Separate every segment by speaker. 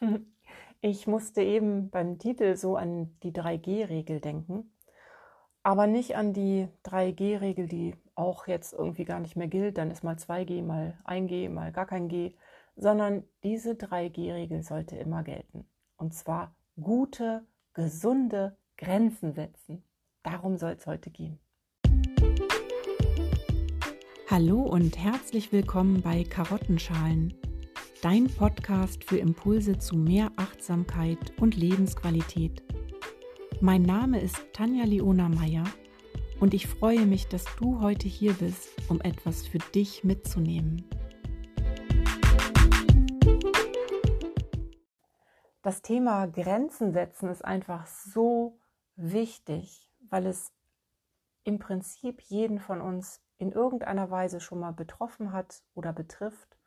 Speaker 1: Ich musste eben beim Titel so an die 3G-Regel denken, aber nicht an die 3G-Regel, die auch jetzt irgendwie gar nicht mehr gilt. Dann ist mal 2G, mal 1G, mal gar kein G, sondern diese 3G-Regel sollte immer gelten. Und zwar gute, gesunde Grenzen setzen. Darum soll es heute gehen.
Speaker 2: Hallo und herzlich willkommen bei Karottenschalen dein Podcast für Impulse zu mehr Achtsamkeit und Lebensqualität. Mein Name ist Tanja Leona Meyer und ich freue mich, dass du heute hier bist, um etwas für dich mitzunehmen.
Speaker 1: Das Thema Grenzen setzen ist einfach so wichtig, weil es im Prinzip jeden von uns in irgendeiner Weise schon mal betroffen hat oder betrifft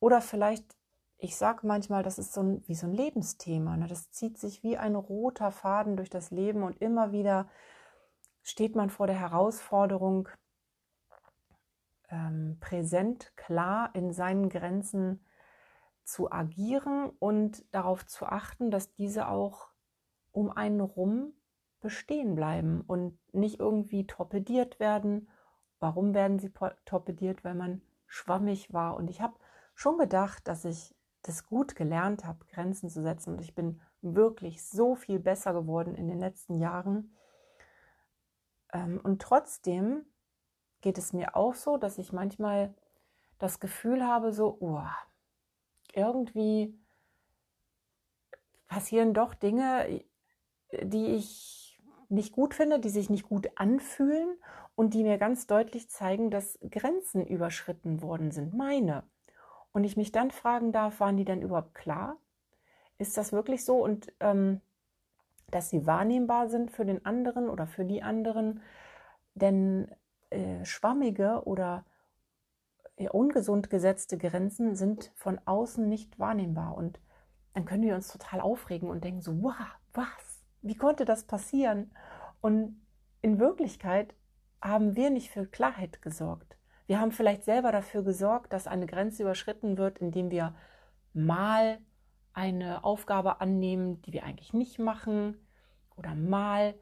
Speaker 1: oder vielleicht, ich sage manchmal, das ist so ein, wie so ein Lebensthema. Ne? Das zieht sich wie ein roter Faden durch das Leben und immer wieder steht man vor der Herausforderung, ähm, präsent, klar in seinen Grenzen zu agieren und darauf zu achten, dass diese auch um einen rum bestehen bleiben und nicht irgendwie torpediert werden. Warum werden sie torpediert? Weil man schwammig war. Und ich habe schon gedacht, dass ich das gut gelernt habe, Grenzen zu setzen. Und ich bin wirklich so viel besser geworden in den letzten Jahren. Ähm, und trotzdem geht es mir auch so, dass ich manchmal das Gefühl habe, so, oh, irgendwie passieren doch Dinge, die ich nicht gut finde, die sich nicht gut anfühlen und die mir ganz deutlich zeigen, dass Grenzen überschritten worden sind, meine. Und ich mich dann fragen darf, waren die denn überhaupt klar? Ist das wirklich so? Und ähm, dass sie wahrnehmbar sind für den anderen oder für die anderen. Denn äh, schwammige oder äh, ungesund gesetzte Grenzen sind von außen nicht wahrnehmbar. Und dann können wir uns total aufregen und denken so, wow, was? Wie konnte das passieren? Und in Wirklichkeit haben wir nicht für Klarheit gesorgt. Wir haben vielleicht selber dafür gesorgt, dass eine Grenze überschritten wird, indem wir mal eine Aufgabe annehmen, die wir eigentlich nicht machen oder mal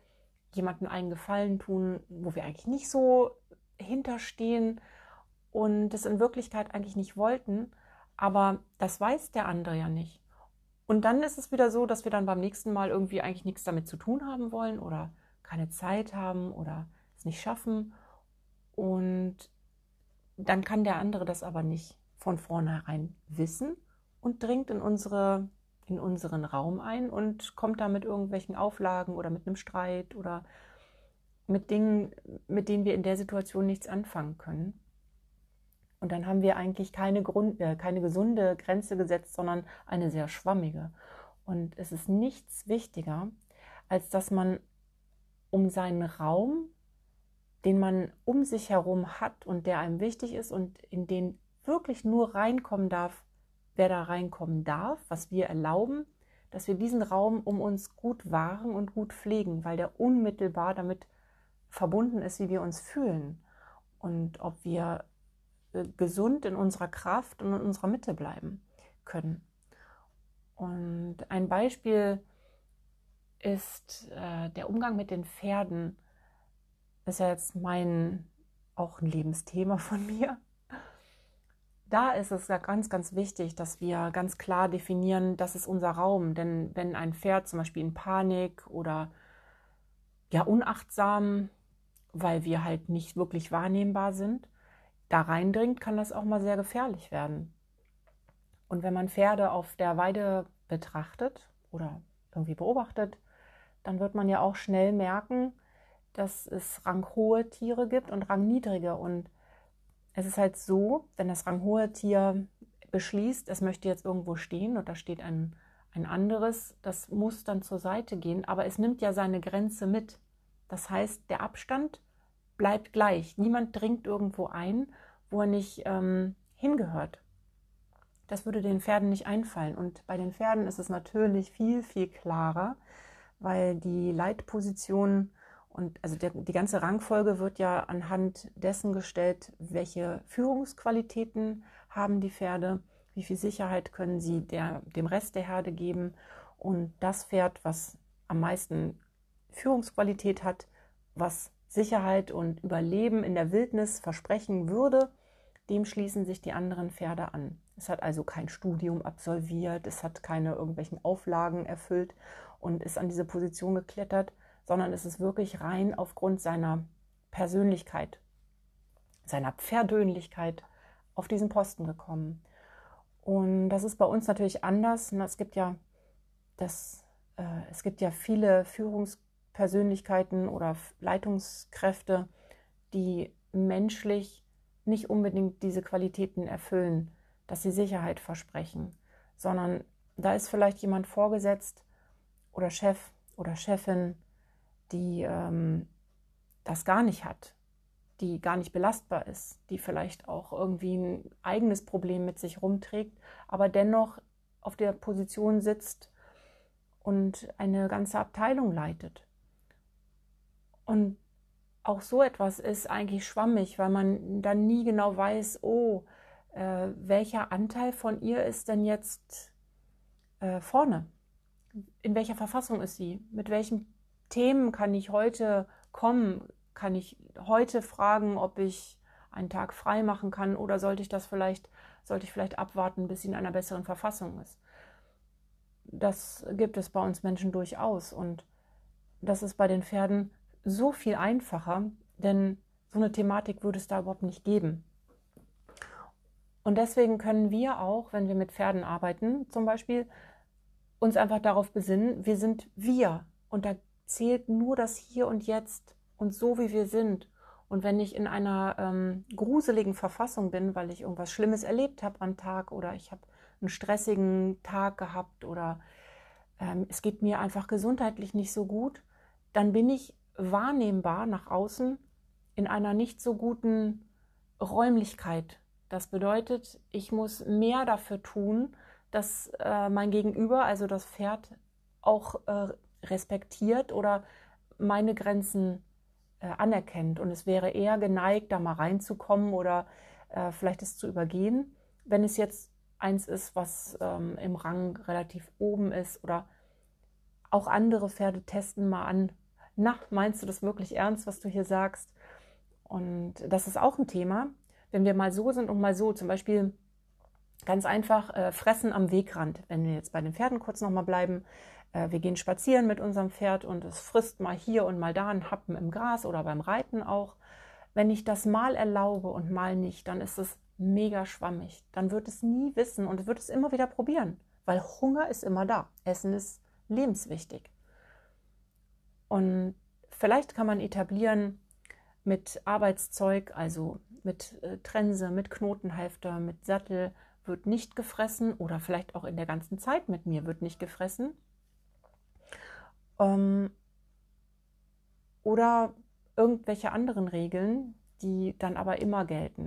Speaker 1: jemandem einen Gefallen tun, wo wir eigentlich nicht so hinterstehen und das in Wirklichkeit eigentlich nicht wollten, aber das weiß der andere ja nicht. Und dann ist es wieder so, dass wir dann beim nächsten Mal irgendwie eigentlich nichts damit zu tun haben wollen oder keine Zeit haben oder es nicht schaffen. Und dann kann der andere das aber nicht von vornherein wissen und dringt in, unsere, in unseren Raum ein und kommt da mit irgendwelchen Auflagen oder mit einem Streit oder mit Dingen, mit denen wir in der Situation nichts anfangen können. Und dann haben wir eigentlich keine, Grund, äh, keine gesunde Grenze gesetzt, sondern eine sehr schwammige. Und es ist nichts wichtiger, als dass man um seinen Raum den man um sich herum hat und der einem wichtig ist und in den wirklich nur reinkommen darf, wer da reinkommen darf, was wir erlauben, dass wir diesen Raum um uns gut wahren und gut pflegen, weil der unmittelbar damit verbunden ist, wie wir uns fühlen und ob wir äh, gesund in unserer Kraft und in unserer Mitte bleiben können. Und ein Beispiel ist äh, der Umgang mit den Pferden ist ja jetzt mein auch ein Lebensthema von mir. Da ist es ja ganz, ganz wichtig, dass wir ganz klar definieren, das ist unser Raum. Denn wenn ein Pferd zum Beispiel in Panik oder ja unachtsam, weil wir halt nicht wirklich wahrnehmbar sind, da reindringt, kann das auch mal sehr gefährlich werden. Und wenn man Pferde auf der Weide betrachtet oder irgendwie beobachtet, dann wird man ja auch schnell merken, dass es ranghohe Tiere gibt und rangniedrige. Und es ist halt so, wenn das ranghohe Tier beschließt, es möchte jetzt irgendwo stehen und da steht ein, ein anderes, das muss dann zur Seite gehen, aber es nimmt ja seine Grenze mit. Das heißt, der Abstand bleibt gleich. Niemand dringt irgendwo ein, wo er nicht ähm, hingehört. Das würde den Pferden nicht einfallen. Und bei den Pferden ist es natürlich viel, viel klarer, weil die Leitposition und also der, die ganze Rangfolge wird ja anhand dessen gestellt, welche Führungsqualitäten haben die Pferde, Wie viel Sicherheit können sie der, dem Rest der Herde geben? Und das Pferd, was am meisten Führungsqualität hat, was Sicherheit und Überleben in der Wildnis versprechen würde, dem schließen sich die anderen Pferde an. Es hat also kein Studium absolviert, es hat keine irgendwelchen Auflagen erfüllt und ist an diese Position geklettert, sondern es ist wirklich rein aufgrund seiner Persönlichkeit, seiner Pferdönlichkeit auf diesen Posten gekommen. Und das ist bei uns natürlich anders. Es gibt ja, das, äh, es gibt ja viele Führungspersönlichkeiten oder Leitungskräfte, die menschlich nicht unbedingt diese Qualitäten erfüllen, dass sie Sicherheit versprechen, sondern da ist vielleicht jemand vorgesetzt oder Chef oder Chefin, die ähm, das gar nicht hat, die gar nicht belastbar ist, die vielleicht auch irgendwie ein eigenes Problem mit sich rumträgt, aber dennoch auf der Position sitzt und eine ganze Abteilung leitet. Und auch so etwas ist eigentlich schwammig, weil man dann nie genau weiß, oh, äh, welcher Anteil von ihr ist denn jetzt äh, vorne? In welcher Verfassung ist sie? Mit welchen Themen kann ich heute kommen? Kann ich heute fragen, ob ich einen Tag frei machen kann oder sollte ich das vielleicht, sollte ich vielleicht abwarten, bis sie in einer besseren Verfassung ist? Das gibt es bei uns Menschen durchaus und das ist bei den Pferden so viel einfacher, denn so eine Thematik würde es da überhaupt nicht geben. Und deswegen können wir auch, wenn wir mit Pferden arbeiten, zum Beispiel, uns einfach darauf besinnen, wir sind wir und da zählt nur das Hier und Jetzt und so wie wir sind. Und wenn ich in einer ähm, gruseligen Verfassung bin, weil ich irgendwas Schlimmes erlebt habe am Tag oder ich habe einen stressigen Tag gehabt oder ähm, es geht mir einfach gesundheitlich nicht so gut, dann bin ich wahrnehmbar nach außen in einer nicht so guten Räumlichkeit. Das bedeutet, ich muss mehr dafür tun, dass äh, mein Gegenüber, also das Pferd, auch äh, respektiert oder meine Grenzen äh, anerkennt. Und es wäre eher geneigt, da mal reinzukommen oder äh, vielleicht es zu übergehen, wenn es jetzt eins ist, was ähm, im Rang relativ oben ist oder auch andere Pferde testen mal an, na, meinst du das wirklich ernst, was du hier sagst? Und das ist auch ein Thema, wenn wir mal so sind und mal so. Zum Beispiel ganz einfach äh, fressen am Wegrand. Wenn wir jetzt bei den Pferden kurz nochmal bleiben. Äh, wir gehen spazieren mit unserem Pferd und es frisst mal hier und mal da einen Happen im Gras oder beim Reiten auch. Wenn ich das mal erlaube und mal nicht, dann ist es mega schwammig. Dann wird es nie wissen und wird es immer wieder probieren, weil Hunger ist immer da. Essen ist lebenswichtig. Und vielleicht kann man etablieren mit Arbeitszeug, also mit äh, Trense, mit Knotenhalfter, mit Sattel wird nicht gefressen oder vielleicht auch in der ganzen Zeit mit mir wird nicht gefressen. Ähm, oder irgendwelche anderen Regeln, die dann aber immer gelten.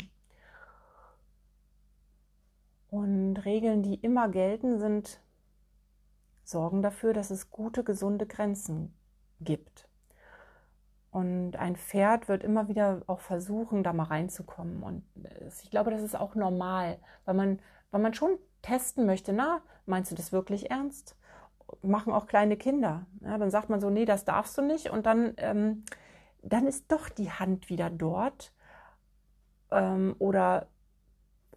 Speaker 1: Und Regeln, die immer gelten, sind sorgen dafür, dass es gute, gesunde Grenzen gibt. Und ein Pferd wird immer wieder auch versuchen, da mal reinzukommen. Und ich glaube, das ist auch normal, weil man, weil man schon testen möchte, na, meinst du das wirklich ernst? Machen auch kleine Kinder. Ja, dann sagt man so, nee, das darfst du nicht. Und dann, ähm, dann ist doch die Hand wieder dort. Ähm, oder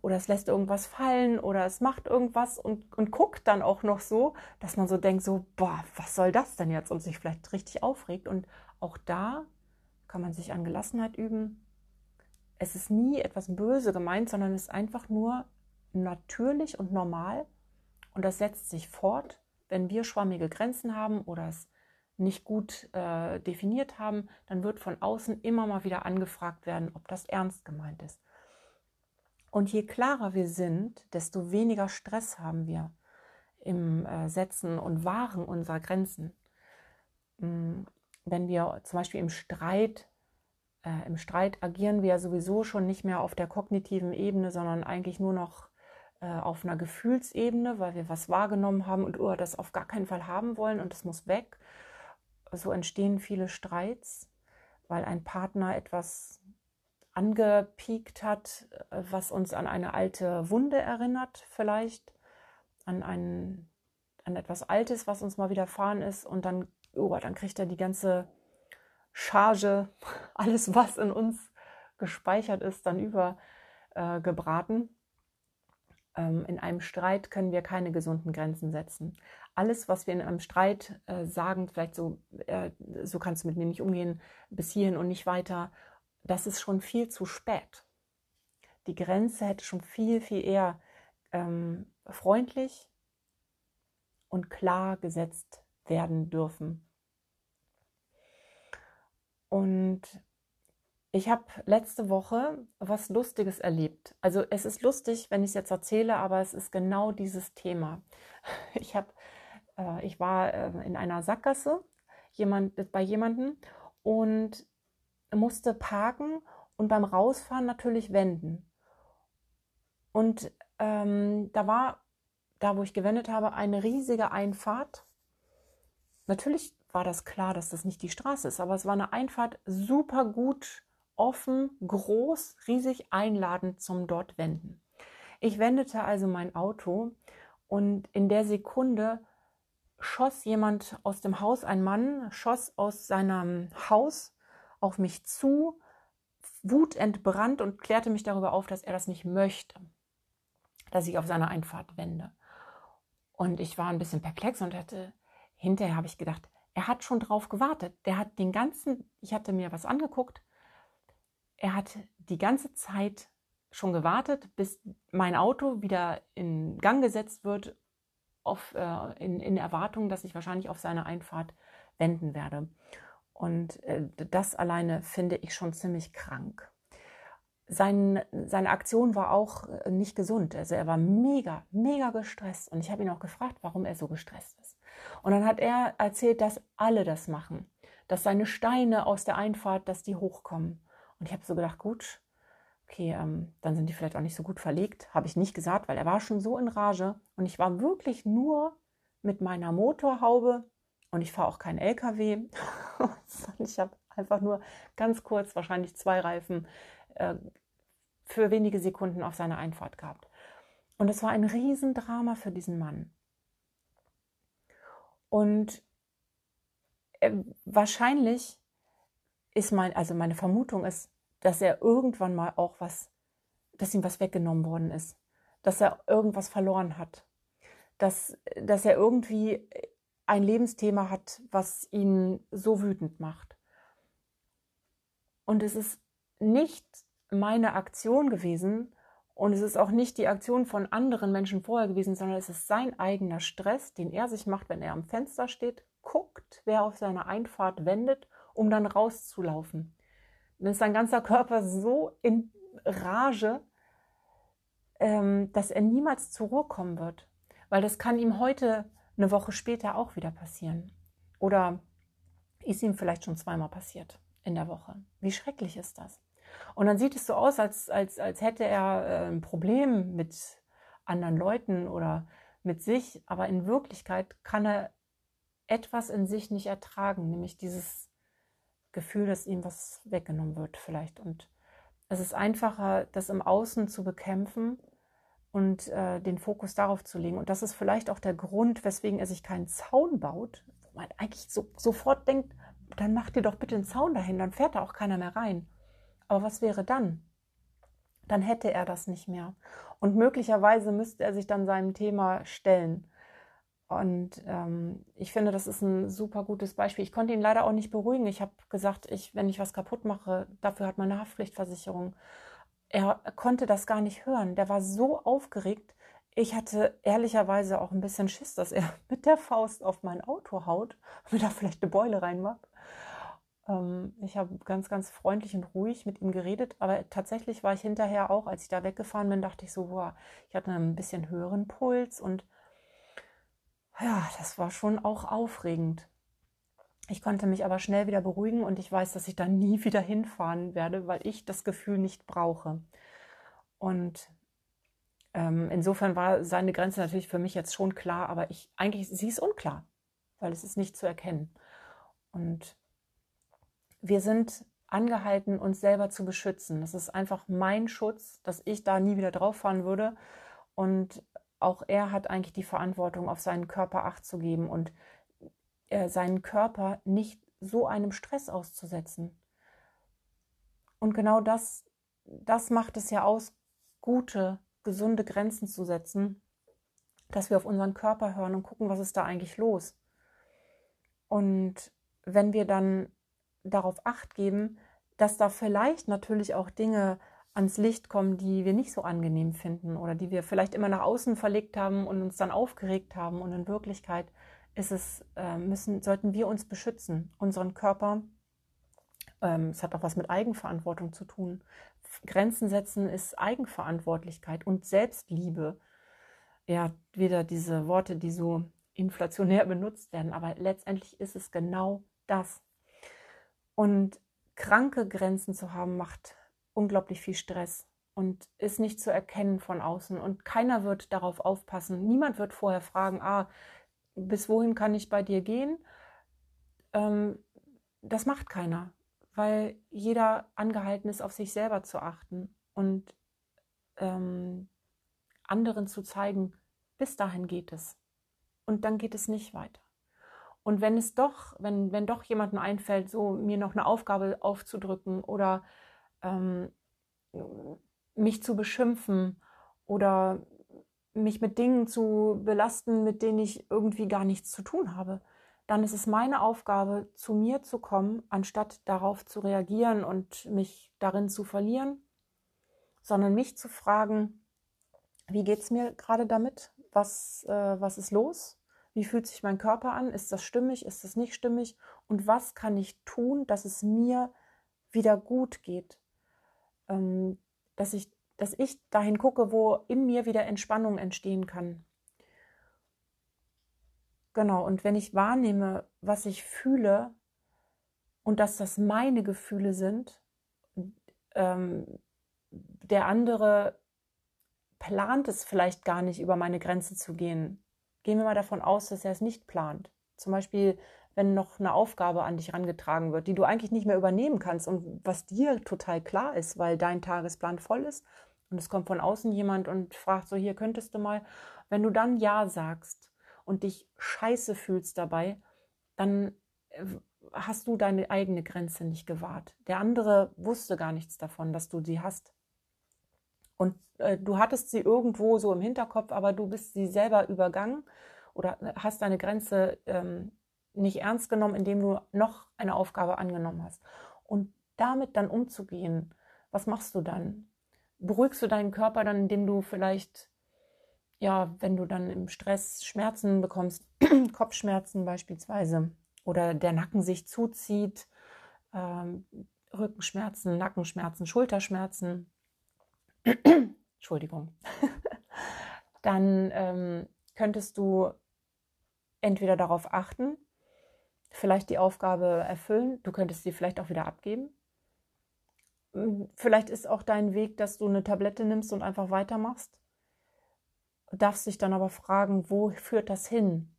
Speaker 1: oder es lässt irgendwas fallen oder es macht irgendwas und, und guckt dann auch noch so, dass man so denkt, so, boah, was soll das denn jetzt und sich vielleicht richtig aufregt. Und auch da kann man sich an Gelassenheit üben. Es ist nie etwas böse gemeint, sondern es ist einfach nur natürlich und normal und das setzt sich fort, wenn wir schwammige Grenzen haben oder es nicht gut äh, definiert haben, dann wird von außen immer mal wieder angefragt werden, ob das ernst gemeint ist. Und je klarer wir sind, desto weniger Stress haben wir im äh, Setzen und Wahren unserer Grenzen. Mm, wenn wir zum Beispiel im Streit, äh, im Streit agieren wir sowieso schon nicht mehr auf der kognitiven Ebene, sondern eigentlich nur noch äh, auf einer Gefühlsebene, weil wir was wahrgenommen haben und oh, das auf gar keinen Fall haben wollen und das muss weg. So entstehen viele Streits, weil ein Partner etwas angepiekt hat, äh, was uns an eine alte Wunde erinnert, vielleicht, an, ein, an etwas Altes, was uns mal widerfahren ist. Und dann, oh, dann kriegt er die ganze Charge, alles, was in uns gespeichert ist, dann übergebraten. Äh, in einem Streit können wir keine gesunden Grenzen setzen. Alles, was wir in einem Streit äh, sagen, vielleicht so, äh, so kannst du mit mir nicht umgehen, bis hierhin und nicht weiter, das ist schon viel zu spät. Die Grenze hätte schon viel, viel eher ähm, freundlich und klar gesetzt werden dürfen. Und ich habe letzte Woche was Lustiges erlebt. Also es ist lustig, wenn ich es jetzt erzähle, aber es ist genau dieses Thema. Ich habe, äh, ich war äh, in einer Sackgasse jemand, bei jemandem und musste parken und beim Rausfahren natürlich wenden. Und ähm, da war, da wo ich gewendet habe, eine riesige Einfahrt. Natürlich war das klar, dass das nicht die Straße ist, aber es war eine Einfahrt super gut offen, groß, riesig einladend zum dort wenden. Ich wendete also mein Auto und in der Sekunde schoss jemand aus dem Haus, ein Mann, schoss aus seinem Haus auf mich zu, wutentbrannt und klärte mich darüber auf, dass er das nicht möchte, dass ich auf seine Einfahrt wende. Und ich war ein bisschen perplex und hatte, hinterher habe ich gedacht, er hat schon drauf gewartet. Der hat den ganzen, ich hatte mir was angeguckt, er hat die ganze Zeit schon gewartet, bis mein Auto wieder in Gang gesetzt wird, auf, äh, in, in Erwartung, dass ich wahrscheinlich auf seine Einfahrt wenden werde. Und äh, das alleine finde ich schon ziemlich krank. Sein, seine Aktion war auch äh, nicht gesund. Also er war mega, mega gestresst. Und ich habe ihn auch gefragt, warum er so gestresst ist. Und dann hat er erzählt, dass alle das machen. Dass seine Steine aus der Einfahrt, dass die hochkommen. Und ich habe so gedacht, gut, okay, ähm, dann sind die vielleicht auch nicht so gut verlegt. Habe ich nicht gesagt, weil er war schon so in Rage. Und ich war wirklich nur mit meiner Motorhaube und ich fahre auch keinen LKW. ich habe einfach nur ganz kurz, wahrscheinlich zwei Reifen, äh, für wenige Sekunden auf seine Einfahrt gehabt. Und es war ein Riesendrama für diesen Mann. Und äh, wahrscheinlich ist mein, also meine Vermutung ist, dass er irgendwann mal auch was, dass ihm was weggenommen worden ist, dass er irgendwas verloren hat, dass, dass er irgendwie ein Lebensthema hat, was ihn so wütend macht. Und es ist nicht meine Aktion gewesen und es ist auch nicht die Aktion von anderen Menschen vorher gewesen, sondern es ist sein eigener Stress, den er sich macht, wenn er am Fenster steht, guckt, wer auf seine Einfahrt wendet, um dann rauszulaufen. Dann ist sein ganzer Körper so in Rage, ähm, dass er niemals zur Ruhe kommen wird. Weil das kann ihm heute eine Woche später auch wieder passieren. Oder ist ihm vielleicht schon zweimal passiert in der Woche. Wie schrecklich ist das? Und dann sieht es so aus, als, als, als hätte er äh, ein Problem mit anderen Leuten oder mit sich, aber in Wirklichkeit kann er etwas in sich nicht ertragen, nämlich dieses Gefühl, dass ihm was weggenommen wird vielleicht. Und es ist einfacher, das im Außen zu bekämpfen und äh, den Fokus darauf zu legen. Und das ist vielleicht auch der Grund, weswegen er sich keinen Zaun baut, wo man eigentlich so, sofort denkt, dann macht ihr doch bitte einen Zaun dahin, dann fährt da auch keiner mehr rein. Aber was wäre dann? Dann hätte er das nicht mehr. Und möglicherweise müsste er sich dann seinem Thema stellen. Und ähm, ich finde, das ist ein super gutes Beispiel. Ich konnte ihn leider auch nicht beruhigen. Ich habe gesagt, ich, wenn ich was kaputt mache, dafür hat meine Haftpflichtversicherung. Er konnte das gar nicht hören. Der war so aufgeregt. Ich hatte ehrlicherweise auch ein bisschen Schiss, dass er mit der Faust auf mein Auto haut mir da vielleicht eine Beule reinmacht. Ähm, ich habe ganz, ganz freundlich und ruhig mit ihm geredet, aber tatsächlich war ich hinterher auch, als ich da weggefahren bin, dachte ich so, boah, ich hatte ein bisschen höheren Puls und ja, das war schon auch aufregend. Ich konnte mich aber schnell wieder beruhigen und ich weiß, dass ich da nie wieder hinfahren werde, weil ich das Gefühl nicht brauche. Und ähm, insofern war seine Grenze natürlich für mich jetzt schon klar, aber ich eigentlich sie ist unklar, weil es ist nicht zu erkennen. Und wir sind angehalten, uns selber zu beschützen. Das ist einfach mein Schutz, dass ich da nie wieder drauf fahren würde. Und auch er hat eigentlich die Verantwortung, auf seinen Körper Acht zu geben und äh, seinen Körper nicht so einem Stress auszusetzen. Und genau das, das macht es ja aus, gute, gesunde Grenzen zu setzen, dass wir auf unseren Körper hören und gucken, was ist da eigentlich los. Und wenn wir dann darauf acht geben, dass da vielleicht natürlich auch Dinge ans Licht kommen, die wir nicht so angenehm finden oder die wir vielleicht immer nach außen verlegt haben und uns dann aufgeregt haben. Und in Wirklichkeit ist es, äh, müssen, sollten wir uns beschützen, unseren Körper. Ähm, es hat auch was mit Eigenverantwortung zu tun. Grenzen setzen ist Eigenverantwortlichkeit und Selbstliebe. Ja, wieder diese Worte, die so inflationär benutzt werden, aber letztendlich ist es genau das. Und kranke Grenzen zu haben, macht unglaublich viel Stress und ist nicht zu erkennen von außen. Und keiner wird darauf aufpassen. Niemand wird vorher fragen, ah, bis wohin kann ich bei dir gehen? Ähm, das macht keiner, weil jeder angehalten ist, auf sich selber zu achten und ähm, anderen zu zeigen, bis dahin geht es. Und dann geht es nicht weiter. Und wenn es doch, wenn, wenn doch jemandem einfällt, so mir noch eine Aufgabe aufzudrücken oder ähm, mich zu beschimpfen oder mich mit Dingen zu belasten, mit denen ich irgendwie gar nichts zu tun habe, dann ist es meine Aufgabe, zu mir zu kommen, anstatt darauf zu reagieren und mich darin zu verlieren, sondern mich zu fragen, wie geht es mir gerade damit? Was, äh, was ist los? Wie fühlt sich mein Körper an? Ist das stimmig? Ist das nicht stimmig? Und was kann ich tun, dass es mir wieder gut geht? Ähm, dass, ich, dass ich dahin gucke, wo in mir wieder Entspannung entstehen kann. Genau, und wenn ich wahrnehme, was ich fühle und dass das meine Gefühle sind, ähm, der andere plant es vielleicht gar nicht, über meine Grenze zu gehen. Gehen wir mal davon aus, dass er es nicht plant. Zum Beispiel, wenn noch eine Aufgabe an dich herangetragen wird, die du eigentlich nicht mehr übernehmen kannst und was dir total klar ist, weil dein Tagesplan voll ist und es kommt von außen jemand und fragt so, hier könntest du mal, wenn du dann Ja sagst und dich scheiße fühlst dabei, dann äh, hast du deine eigene Grenze nicht gewahrt. Der andere wusste gar nichts davon, dass du sie hast. Und äh, du hattest sie irgendwo so im Hinterkopf, aber du bist sie selber übergangen oder hast deine Grenze ähm, nicht ernst genommen, indem du noch eine Aufgabe angenommen hast. Und damit dann umzugehen, was machst du dann? Beruhigst du deinen Körper dann, indem du vielleicht, ja, wenn du dann im Stress Schmerzen bekommst, Kopfschmerzen beispielsweise, oder der Nacken sich zuzieht, ähm, Rückenschmerzen, Nackenschmerzen, Schulterschmerzen, Entschuldigung, dann ähm, könntest du entweder darauf achten, vielleicht die Aufgabe erfüllen. Du könntest sie vielleicht auch wieder abgeben. Hm, vielleicht ist auch dein Weg, dass du eine Tablette nimmst und einfach weitermachst. Du darfst dich dann aber fragen, wo führt das hin?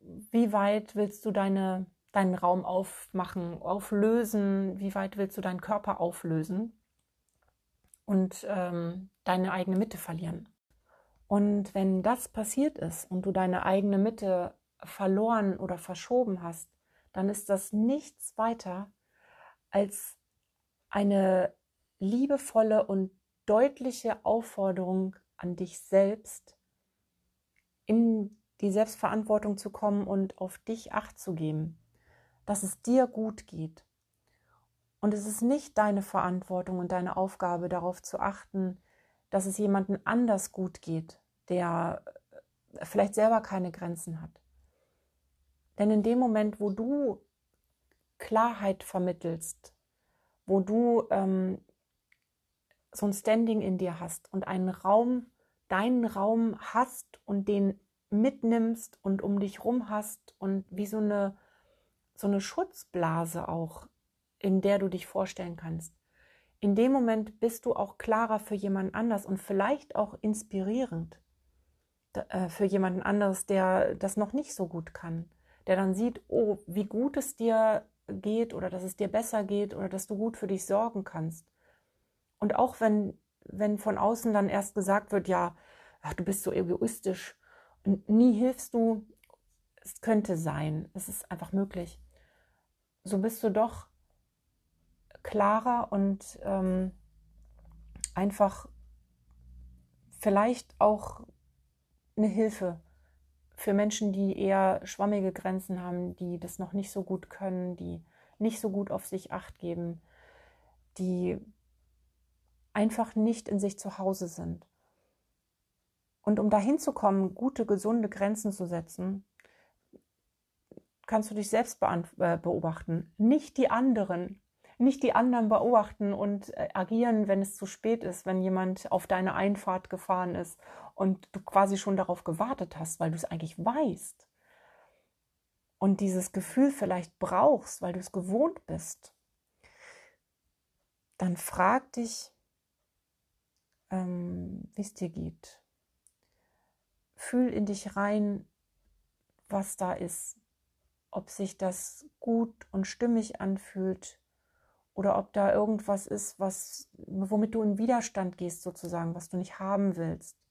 Speaker 1: Wie weit willst du deine, deinen Raum aufmachen, auflösen? Wie weit willst du deinen Körper auflösen? Und ähm, deine eigene Mitte verlieren. Und wenn das passiert ist und du deine eigene Mitte verloren oder verschoben hast, dann ist das nichts weiter als eine liebevolle und deutliche Aufforderung an dich selbst, in die Selbstverantwortung zu kommen und auf dich acht zu geben, dass es dir gut geht. Und es ist nicht deine Verantwortung und deine Aufgabe, darauf zu achten, dass es jemandem anders gut geht, der vielleicht selber keine Grenzen hat. Denn in dem Moment, wo du Klarheit vermittelst, wo du ähm, so ein Standing in dir hast und einen Raum, deinen Raum hast und den mitnimmst und um dich rum hast und wie so eine, so eine Schutzblase auch, in der du dich vorstellen kannst. In dem Moment bist du auch klarer für jemand anders und vielleicht auch inspirierend äh, für jemanden anderes, der das noch nicht so gut kann der dann sieht, oh, wie gut es dir geht oder dass es dir besser geht oder dass du gut für dich sorgen kannst. Und auch wenn, wenn von außen dann erst gesagt wird, ja, ach, du bist so egoistisch, nie hilfst du, es könnte sein, es ist einfach möglich. So bist du doch klarer und ähm, einfach vielleicht auch eine Hilfe für Menschen, die eher schwammige Grenzen haben, die das noch nicht so gut können, die nicht so gut auf sich acht geben, die einfach nicht in sich zu Hause sind. Und um dahin zu kommen, gute, gesunde Grenzen zu setzen, kannst du dich selbst äh, beobachten, nicht die anderen, nicht die anderen beobachten und äh, agieren, wenn es zu spät ist, wenn jemand auf deine Einfahrt gefahren ist und du quasi schon darauf gewartet hast, weil du es eigentlich weißt und dieses Gefühl vielleicht brauchst, weil du es gewohnt bist, dann frag dich, ähm, wie es dir geht. Fühl in dich rein, was da ist, ob sich das gut und stimmig anfühlt oder ob da irgendwas ist, was, womit du in Widerstand gehst sozusagen, was du nicht haben willst.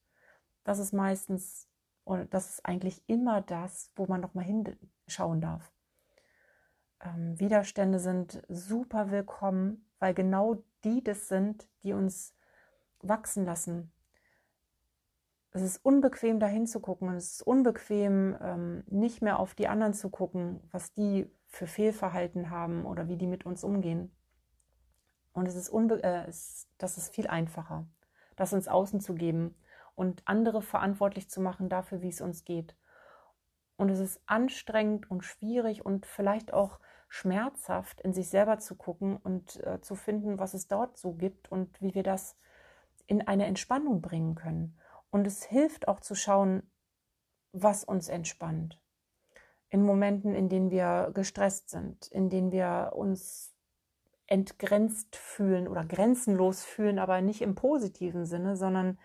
Speaker 1: Das ist meistens, oder das ist eigentlich immer das, wo man noch mal hinschauen darf. Ähm, Widerstände sind super willkommen, weil genau die das sind, die uns wachsen lassen. Es ist unbequem, da hinzugucken und es ist unbequem, ähm, nicht mehr auf die anderen zu gucken, was die für Fehlverhalten haben oder wie die mit uns umgehen. Und es ist, unbe äh, es, das ist viel einfacher, das ins Außen zu geben und andere verantwortlich zu machen dafür, wie es uns geht. Und es ist anstrengend und schwierig und vielleicht auch schmerzhaft, in sich selber zu gucken und äh, zu finden, was es dort so gibt und wie wir das in eine Entspannung bringen können. Und es hilft auch zu schauen, was uns entspannt. In Momenten, in denen wir gestresst sind, in denen wir uns entgrenzt fühlen oder grenzenlos fühlen, aber nicht im positiven Sinne, sondern,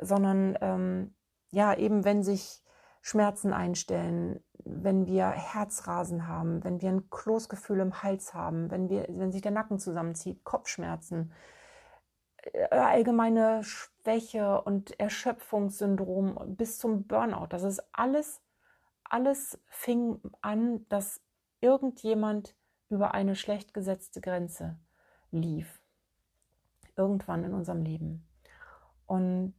Speaker 1: sondern ähm, ja, eben wenn sich Schmerzen einstellen, wenn wir Herzrasen haben, wenn wir ein Kloßgefühl im Hals haben, wenn, wir, wenn sich der Nacken zusammenzieht, Kopfschmerzen, äh, allgemeine Schwäche und Erschöpfungssyndrom bis zum Burnout. Das ist alles, alles fing an, dass irgendjemand über eine schlecht gesetzte Grenze lief. Irgendwann in unserem Leben. Und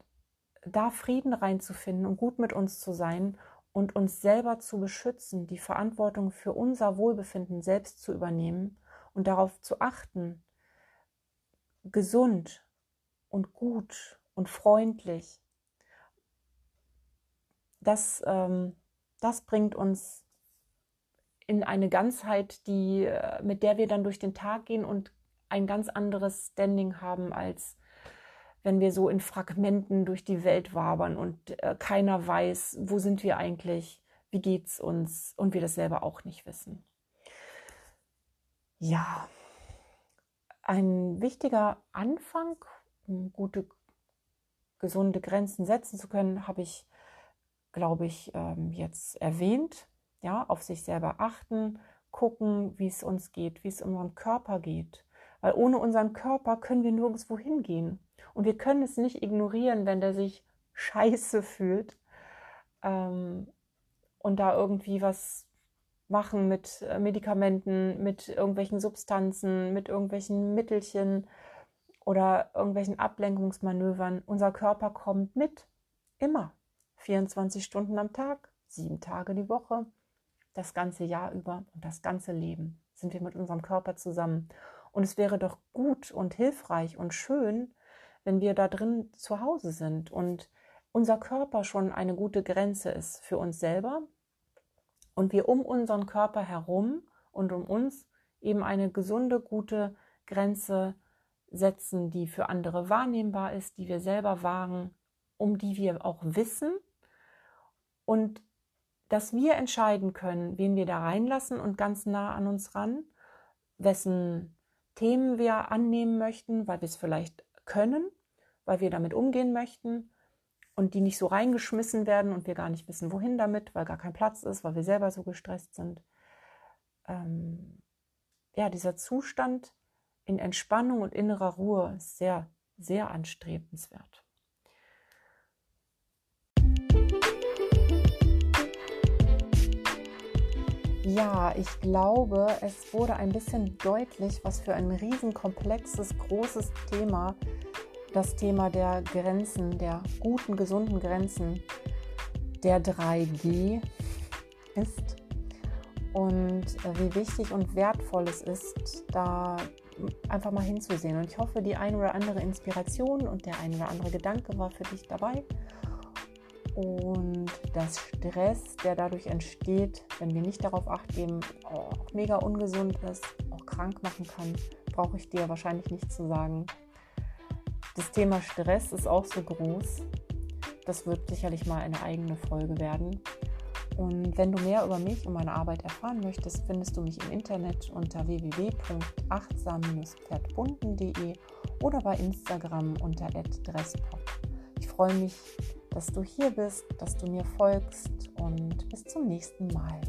Speaker 1: da Frieden reinzufinden und gut mit uns zu sein und uns selber zu beschützen, die Verantwortung für unser Wohlbefinden selbst zu übernehmen und darauf zu achten, gesund und gut und freundlich, das, ähm, das bringt uns in eine Ganzheit, die, äh, mit der wir dann durch den Tag gehen und ein ganz anderes Standing haben, als wenn wir so in Fragmenten durch die Welt wabern und äh, keiner weiß, wo sind wir eigentlich, wie geht's uns und wir das selber auch nicht wissen. Ja, ein wichtiger Anfang, um gute, gesunde Grenzen setzen zu können, habe ich, glaube ich, ähm, jetzt erwähnt ja, auf sich selber achten, gucken, wie es uns geht, wie es unserem Körper geht. Weil ohne unseren Körper können wir nirgendwo hingehen. Und wir können es nicht ignorieren, wenn der sich scheiße fühlt ähm, und da irgendwie was machen mit äh, Medikamenten, mit irgendwelchen Substanzen, mit irgendwelchen Mittelchen oder irgendwelchen Ablenkungsmanövern. Unser Körper kommt mit. Immer. 24 Stunden am Tag, sieben Tage die Woche das ganze Jahr über und das ganze Leben sind wir mit unserem Körper zusammen. Und es wäre doch gut und hilfreich und schön, wenn wir da drin zu Hause sind und unser Körper schon eine gute Grenze ist für uns selber und wir um unseren Körper herum und um uns eben eine gesunde, gute Grenze setzen, die für andere wahrnehmbar ist, die wir selber wagen, um die wir auch wissen. Und dass wir entscheiden können, wen wir da reinlassen und ganz nah an uns ran, wessen Themen wir annehmen möchten, weil wir es vielleicht können, weil wir damit umgehen möchten und die nicht so reingeschmissen werden und wir gar nicht wissen, wohin damit, weil gar kein Platz ist, weil wir selber so gestresst sind. Ähm, ja, dieser Zustand in Entspannung und innerer Ruhe ist sehr, sehr anstrebenswert. Ja, ich glaube, es wurde ein bisschen deutlich, was für ein riesenkomplexes, großes Thema das Thema der Grenzen, der guten, gesunden Grenzen der 3G ist und wie wichtig und wertvoll es ist, da einfach mal hinzusehen. Und ich hoffe, die ein oder andere Inspiration und der ein oder andere Gedanke war für dich dabei. Und das Stress, der dadurch entsteht, wenn wir nicht darauf acht geben, auch mega ungesund ist, auch krank machen kann, brauche ich dir wahrscheinlich nicht zu sagen. Das Thema Stress ist auch so groß. Das wird sicherlich mal eine eigene Folge werden. Und wenn du mehr über mich und meine Arbeit erfahren möchtest, findest du mich im Internet unter www.achtsam-pferdbunden.de oder bei Instagram unter @dresspop. Ich freue mich, dass du hier bist, dass du mir folgst und bis zum nächsten Mal.